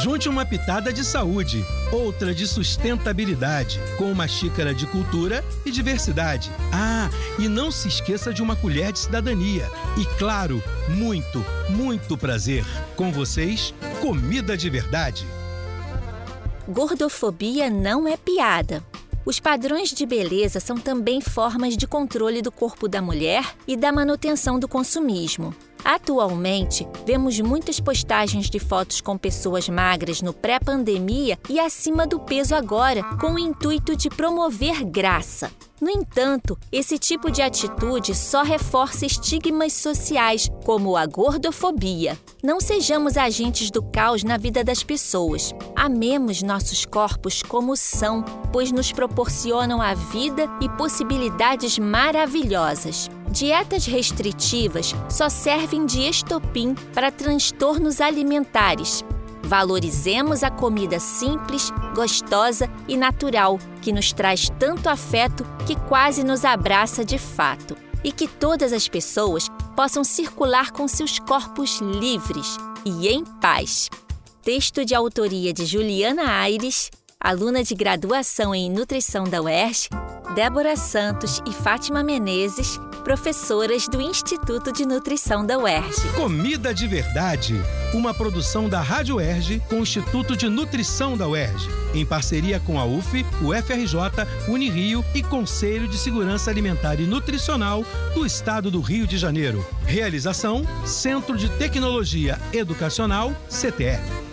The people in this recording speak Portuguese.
Junte uma pitada de saúde, outra de sustentabilidade, com uma xícara de cultura e diversidade. Ah, e não se esqueça de uma colher de cidadania. E claro, muito, muito prazer. Com vocês, comida de verdade. Gordofobia não é piada. Os padrões de beleza são também formas de controle do corpo da mulher e da manutenção do consumismo. Atualmente, vemos muitas postagens de fotos com pessoas magras no pré-pandemia e acima do peso agora, com o intuito de promover graça. No entanto, esse tipo de atitude só reforça estigmas sociais, como a gordofobia. Não sejamos agentes do caos na vida das pessoas. Amemos nossos corpos como são, pois nos proporcionam a vida e possibilidades maravilhosas. Dietas restritivas só servem de estopim para transtornos alimentares. Valorizemos a comida simples, gostosa e natural, que nos traz tanto afeto que quase nos abraça de fato. E que todas as pessoas possam circular com seus corpos livres e em paz. Texto de autoria de Juliana Aires, aluna de graduação em nutrição da UERJ, Débora Santos e Fátima Menezes, professoras do Instituto de Nutrição da UERJ. Comida de Verdade, uma produção da Rádio UERJ com o Instituto de Nutrição da UERJ, em parceria com a UF, o FRJ, Unirio e Conselho de Segurança Alimentar e Nutricional do Estado do Rio de Janeiro. Realização: Centro de Tecnologia Educacional, CTE.